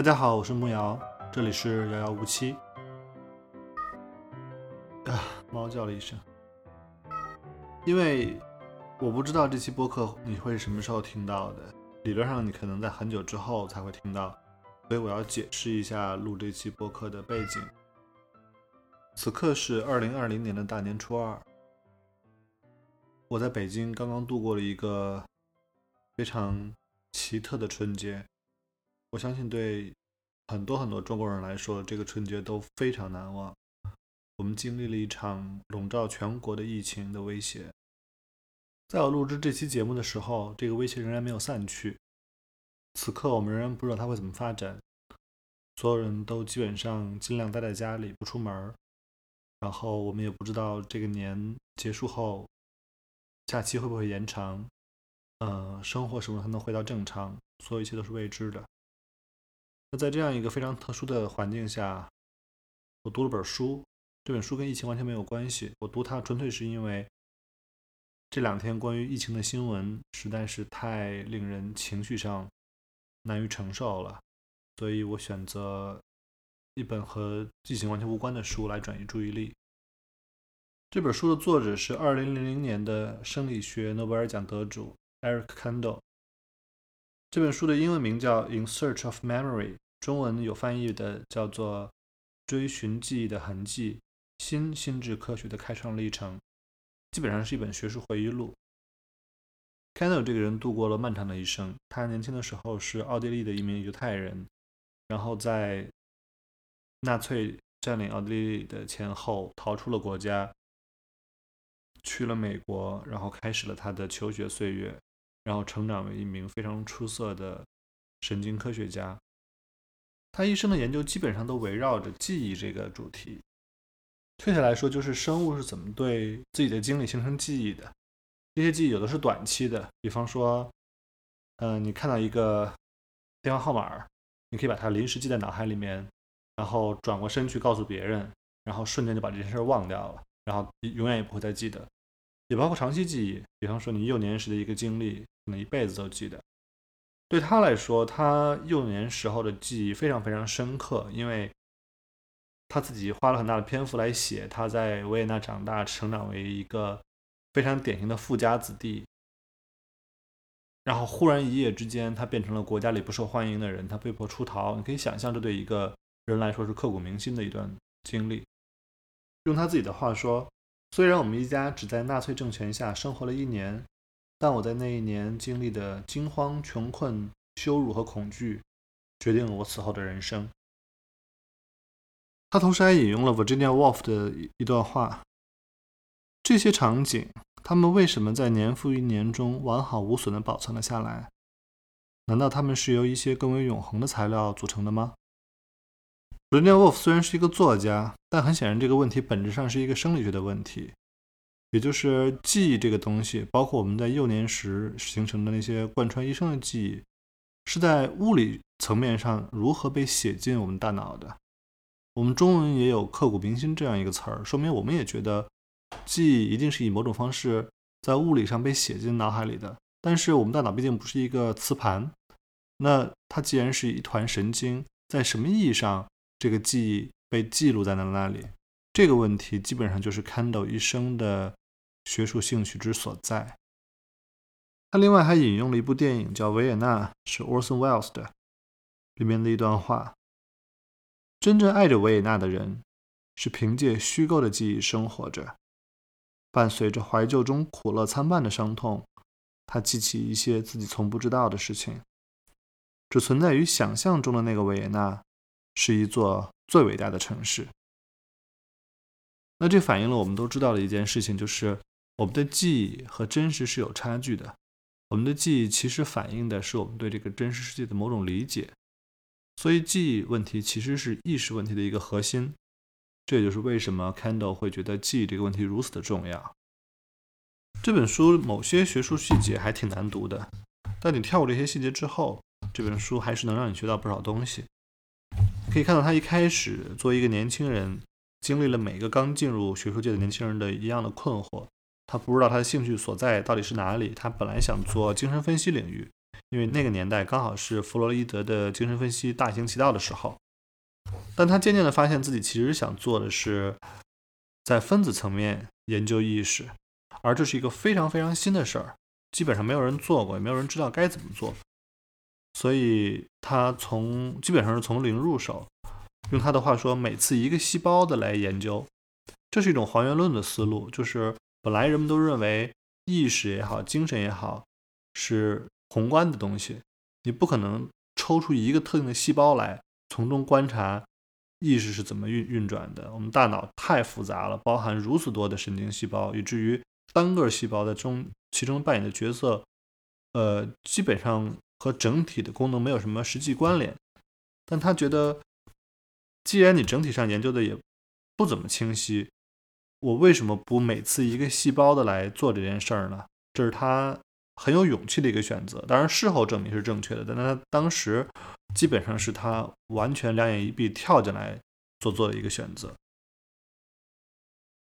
大家好，我是木瑶，这里是遥遥无期。啊，猫叫了一声。因为我不知道这期播客你会什么时候听到的，理论上你可能在很久之后才会听到，所以我要解释一下录这期播客的背景。此刻是二零二零年的大年初二，我在北京刚刚度过了一个非常奇特的春节。我相信对很多很多中国人来说，这个春节都非常难忘。我们经历了一场笼罩全国的疫情的威胁。在我录制这期节目的时候，这个威胁仍然没有散去。此刻，我们仍然不知道它会怎么发展。所有人都基本上尽量待在家里，不出门。然后，我们也不知道这个年结束后，假期会不会延长，呃，生活什么才能回到正常，所有一切都是未知的。那在这样一个非常特殊的环境下，我读了本书。这本书跟疫情完全没有关系。我读它纯粹是因为这两天关于疫情的新闻实在是太令人情绪上难以承受了，所以我选择一本和疫情完全无关的书来转移注意力。这本书的作者是2000年的生理学诺贝尔奖得主 Eric Kandel。这本书的英文名叫《In Search of Memory》。中文有翻译的，叫做《追寻记忆的痕迹：新心智科学的开创历程》，基本上是一本学术回忆录。k e n d l 这个人度过了漫长的一生。他年轻的时候是奥地利的一名犹太人，然后在纳粹占领奥地利的前后逃出了国家，去了美国，然后开始了他的求学岁月，然后成长为一名非常出色的神经科学家。他一生的研究基本上都围绕着记忆这个主题。确切来说，就是生物是怎么对自己的经历形成记忆的。这些记忆有的是短期的，比方说，嗯，你看到一个电话号码，你可以把它临时记在脑海里面，然后转过身去告诉别人，然后瞬间就把这件事忘掉了，然后永远也不会再记得。也包括长期记忆，比方说你幼年时的一个经历，可能一辈子都记得。对他来说，他幼年时候的记忆非常非常深刻，因为他自己花了很大的篇幅来写他在维也纳长大、成长为一个非常典型的富家子弟，然后忽然一夜之间，他变成了国家里不受欢迎的人，他被迫出逃。你可以想象，这对一个人来说是刻骨铭心的一段经历。用他自己的话说：“虽然我们一家只在纳粹政权下生活了一年。”但我在那一年经历的惊慌、穷困、羞辱和恐惧，决定了我此后的人生。他同时还引用了 Virginia Woolf 的一段话：这些场景，他们为什么在年复一年中完好无损地保存了下来？难道他们是由一些更为永恒的材料组成的吗？Virginia Woolf 虽然是一个作家，但很显然，这个问题本质上是一个生理学的问题。也就是记忆这个东西，包括我们在幼年时形成的那些贯穿一生的记忆，是在物理层面上如何被写进我们大脑的。我们中文也有“刻骨铭心”这样一个词儿，说明我们也觉得记忆一定是以某种方式在物理上被写进脑海里的。但是我们大脑毕竟不是一个磁盘，那它既然是一团神经，在什么意义上这个记忆被记录在了那里？这个问题基本上就是 Candle 一生的。学术兴趣之所在。他另外还引用了一部电影，叫《维也纳》，是 Orson Welles 的，里面的一段话：真正爱着维也纳的人，是凭借虚构的记忆生活着，伴随着怀旧中苦乐参半的伤痛，他记起一些自己从不知道的事情。只存在于想象中的那个维也纳，是一座最伟大的城市。那这反映了我们都知道的一件事情，就是。我们的记忆和真实是有差距的。我们的记忆其实反映的是我们对这个真实世界的某种理解，所以记忆问题其实是意识问题的一个核心。这也就是为什么 Candle 会觉得记忆这个问题如此的重要。这本书某些学术细节还挺难读的，但你跳过这些细节之后，这本书还是能让你学到不少东西。可以看到，他一开始作为一个年轻人，经历了每个刚进入学术界的年轻人的一样的困惑。他不知道他的兴趣所在到底是哪里。他本来想做精神分析领域，因为那个年代刚好是弗洛伊德的精神分析大行其道的时候。但他渐渐的发现自己其实想做的是在分子层面研究意识，而这是一个非常非常新的事儿，基本上没有人做过，也没有人知道该怎么做。所以他从基本上是从零入手，用他的话说，每次一个细胞的来研究，这是一种还原论的思路。就是本来人们都认为意识也好，精神也好，是宏观的东西，你不可能抽出一个特定的细胞来，从中观察意识是怎么运运转的。我们大脑太复杂了，包含如此多的神经细胞，以至于单个细胞在中其中扮演的角色，呃，基本上。和整体的功能没有什么实际关联，但他觉得，既然你整体上研究的也不怎么清晰，我为什么不每次一个细胞的来做这件事儿呢？这是他很有勇气的一个选择。当然，事后证明是正确的，但他当时基本上是他完全两眼一闭跳进来做做的一个选择。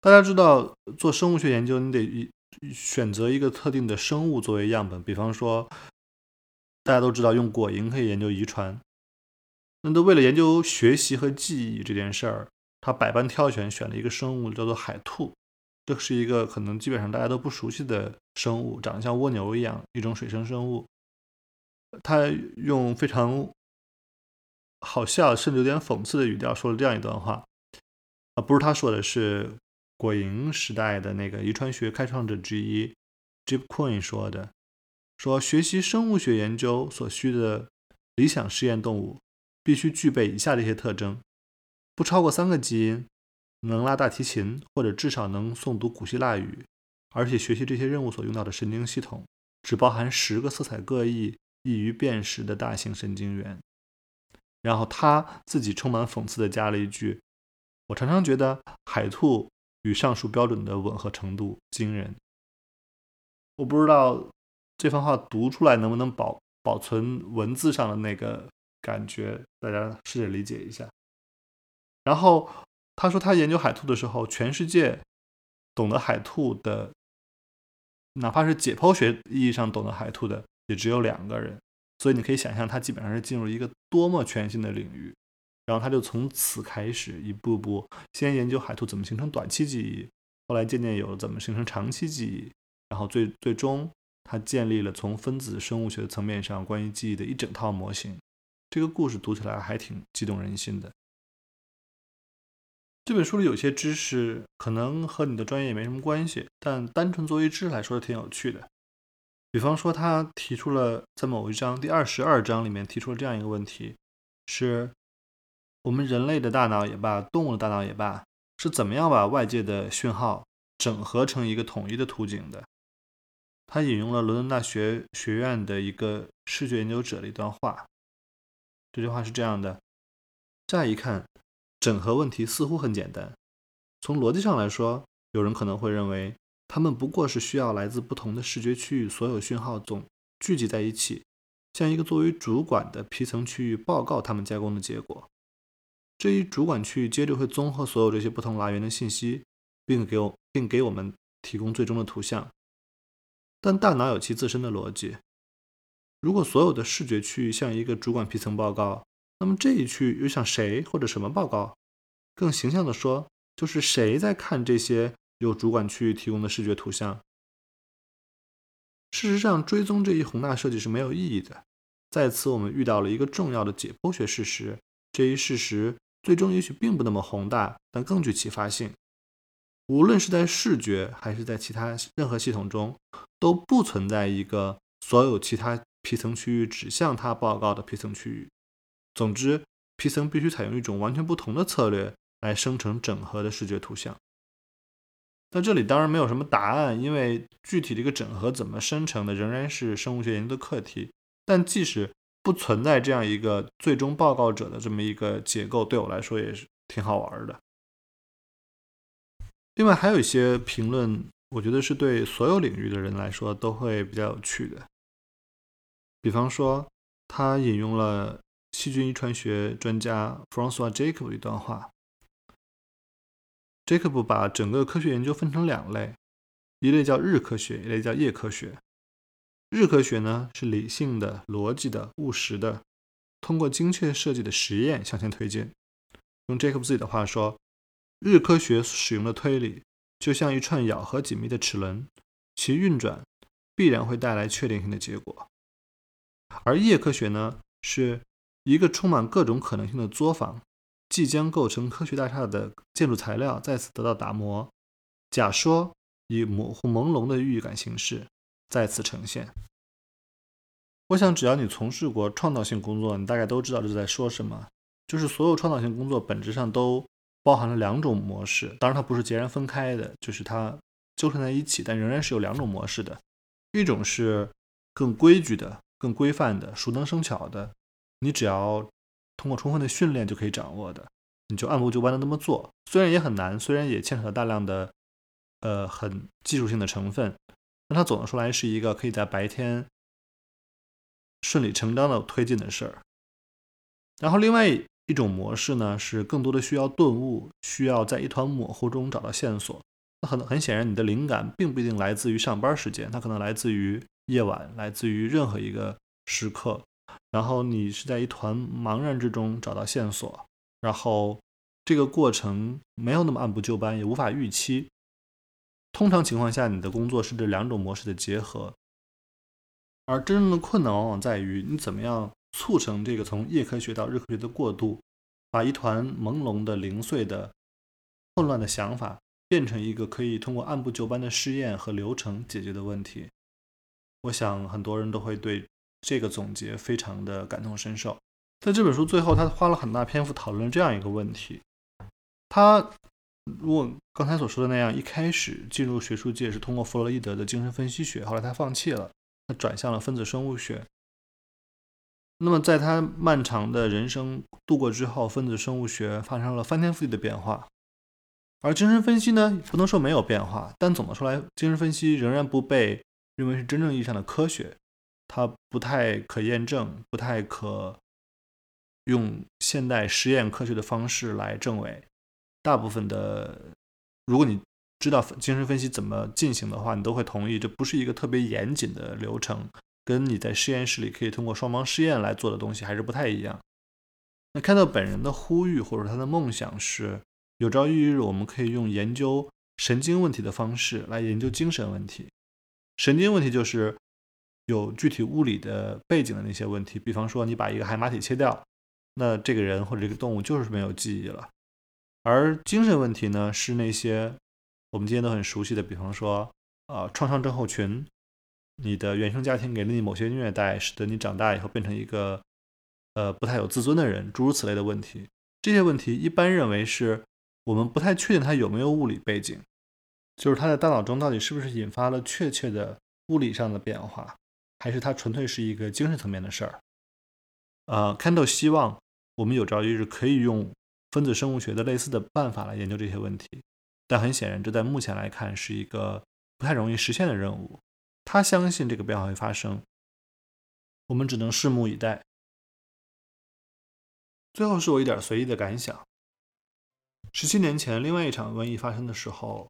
大家知道，做生物学研究，你得选择一个特定的生物作为样本，比方说。大家都知道，用果蝇可以研究遗传。那都为了研究学习和记忆这件事儿，他百般挑选，选了一个生物叫做海兔。这是一个可能基本上大家都不熟悉的生物，长得像蜗牛一样，一种水生生物。他用非常好笑，甚至有点讽刺的语调说了这样一段话：啊，不是他说的，是果蝇时代的那个遗传学开创者之一 Jip Coin 说的。说学习生物学研究所需的理想实验动物必须具备以下这些特征：不超过三个基因，能拉大提琴，或者至少能诵读古希腊语，而且学习这些任务所用到的神经系统只包含十个色彩各异、易于辨识的大型神经元。然后他自己充满讽刺地加了一句：“我常常觉得海兔与上述标准的吻合程度惊人。”我不知道。这番话读出来能不能保保存文字上的那个感觉？大家试着理解一下。然后他说，他研究海兔的时候，全世界懂得海兔的，哪怕是解剖学意义上懂得海兔的，也只有两个人。所以你可以想象，他基本上是进入一个多么全新的领域。然后他就从此开始，一步步先研究海兔怎么形成短期记忆，后来渐渐有了怎么形成长期记忆，然后最最终。他建立了从分子生物学的层面上关于记忆的一整套模型。这个故事读起来还挺激动人心的。这本书里有些知识可能和你的专业没什么关系，但单纯作为知识来说是挺有趣的。比方说，他提出了在某一章第二十二章里面提出了这样一个问题：是我们人类的大脑也罢，动物的大脑也罢，是怎么样把外界的讯号整合成一个统一的图景的？他引用了伦敦大学学院的一个视觉研究者的一段话，这句话是这样的：乍一看，整合问题似乎很简单。从逻辑上来说，有人可能会认为，他们不过是需要来自不同的视觉区域所有讯号总聚集在一起，向一个作为主管的皮层区域报告他们加工的结果。这一主管区域接着会综合所有这些不同来源的信息，并给我并给我们提供最终的图像。但大脑有其自身的逻辑。如果所有的视觉区域向一个主管皮层报告，那么这一区域又向谁或者什么报告？更形象地说，就是谁在看这些由主管区域提供的视觉图像？事实上，追踪这一宏大设计是没有意义的。在此，我们遇到了一个重要的解剖学事实。这一事实最终也许并不那么宏大，但更具启发性。无论是在视觉还是在其他任何系统中，都不存在一个所有其他皮层区域指向它报告的皮层区域。总之，皮层必须采用一种完全不同的策略来生成整合的视觉图像。那这里当然没有什么答案，因为具体的一个整合怎么生成的，仍然是生物学研究的课题。但即使不存在这样一个最终报告者的这么一个结构，对我来说也是挺好玩的。另外还有一些评论，我觉得是对所有领域的人来说都会比较有趣的。比方说，他引用了细菌遗传学专家 François Jacob 一段话。Jacob 把整个科学研究分成两类，一类叫日科学，一类叫夜科学。日科学呢是理性的、逻辑的、务实的，通过精确设计的实验向前推进。用 Jacob 自己的话说，日科学使用的推理就像一串咬合紧密的齿轮，其运转必然会带来确定性的结果。而夜科学呢，是一个充满各种可能性的作坊，即将构成科学大厦的建筑材料再次得到打磨，假说以模糊朦胧的预感形式再次呈现。我想，只要你从事过创造性工作，你大概都知道这是在说什么。就是所有创造性工作本质上都包含了两种模式，当然它不是截然分开的，就是它纠缠在一起，但仍然是有两种模式的。一种是更规矩的。更规范的、熟能生巧的，你只要通过充分的训练就可以掌握的，你就按部就班的那么做。虽然也很难，虽然也牵扯了大量的呃很技术性的成分，但它总的说来是一个可以在白天顺理成章的推进的事儿。然后另外一种模式呢，是更多的需要顿悟，需要在一团模糊中找到线索。那很很显然，你的灵感并不一定来自于上班时间，它可能来自于。夜晚来自于任何一个时刻，然后你是在一团茫然之中找到线索，然后这个过程没有那么按部就班，也无法预期。通常情况下，你的工作是这两种模式的结合，而真正的困难往往在于你怎么样促成这个从夜科学到日科学的过渡，把一团朦胧的、零碎的、混乱的想法变成一个可以通过按部就班的试验和流程解决的问题。我想很多人都会对这个总结非常的感同身受。在这本书最后，他花了很大篇幅讨论这样一个问题：他如果刚才所说的那样，一开始进入学术界是通过弗洛伊德的精神分析学，后来他放弃了，他转向了分子生物学。那么在他漫长的人生度过之后，分子生物学发生了翻天覆地的变化，而精神分析呢，不能说没有变化，但总的说来，精神分析仍然不被。认为是真正意义上的科学，它不太可验证，不太可用现代实验科学的方式来证伪。大部分的，如果你知道精神分析怎么进行的话，你都会同意，这不是一个特别严谨的流程，跟你在实验室里可以通过双盲试验来做的东西还是不太一样。那看到本人的呼吁或者他的梦想是，有朝一日我们可以用研究神经问题的方式来研究精神问题。神经问题就是有具体物理的背景的那些问题，比方说你把一个海马体切掉，那这个人或者这个动物就是没有记忆了。而精神问题呢，是那些我们今天都很熟悉的，比方说啊创伤症候群，你的原生家庭给了你某些虐待，使得你长大以后变成一个呃不太有自尊的人，诸如此类的问题。这些问题一般认为是我们不太确定它有没有物理背景。就是他在大脑中到底是不是引发了确切的物理上的变化，还是它纯粹是一个精神层面的事儿？呃，Kendall 希望我们有朝一日可以用分子生物学的类似的办法来研究这些问题，但很显然，这在目前来看是一个不太容易实现的任务。他相信这个变化会发生，我们只能拭目以待。最后是我一点随意的感想：十七年前，另外一场瘟疫发生的时候。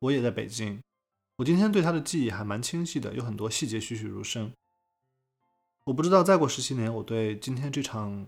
我也在北京，我今天对他的记忆还蛮清晰的，有很多细节栩栩如生。我不知道再过十七年，我对今天这场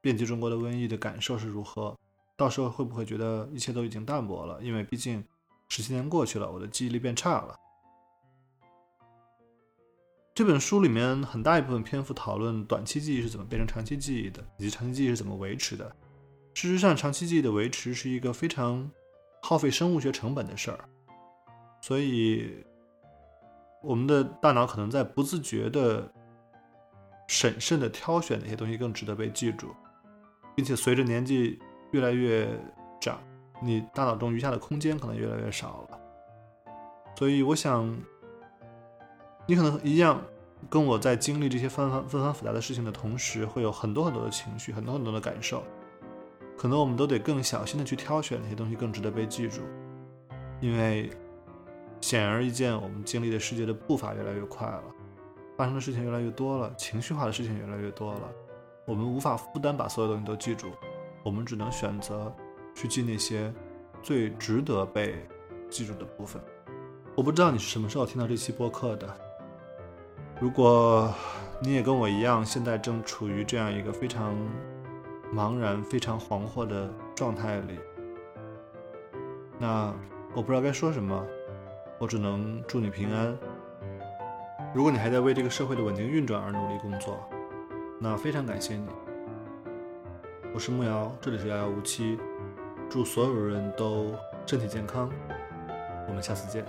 遍及中国的瘟疫的感受是如何，到时候会不会觉得一切都已经淡薄了？因为毕竟十七年过去了，我的记忆力变差了。这本书里面很大一部分篇幅讨论短期记忆是怎么变成长期记忆的，以及长期记忆是怎么维持的。事实上，长期记忆的维持是一个非常。耗费生物学成本的事儿，所以我们的大脑可能在不自觉的、审慎的挑选哪些东西更值得被记住，并且随着年纪越来越长，你大脑中余下的空间可能越来越少了。所以，我想你可能一样，跟我在经历这些纷繁纷繁复杂的事情的同时，会有很多很多的情绪，很多很多的感受。可能我们都得更小心的去挑选哪些东西更值得被记住，因为显而易见，我们经历的世界的步伐越来越快了，发生的事情越来越多了，情绪化的事情越来越多了，我们无法负担把所有东西都记住，我们只能选择去记那些最值得被记住的部分。我不知道你是什么时候听到这期播客的，如果你也跟我一样，现在正处于这样一个非常茫然、非常惶惑的状态里，那我不知道该说什么，我只能祝你平安。如果你还在为这个社会的稳定运转而努力工作，那非常感谢你。我是木瑶，这里是遥遥无期，祝所有人都身体健康，我们下次见。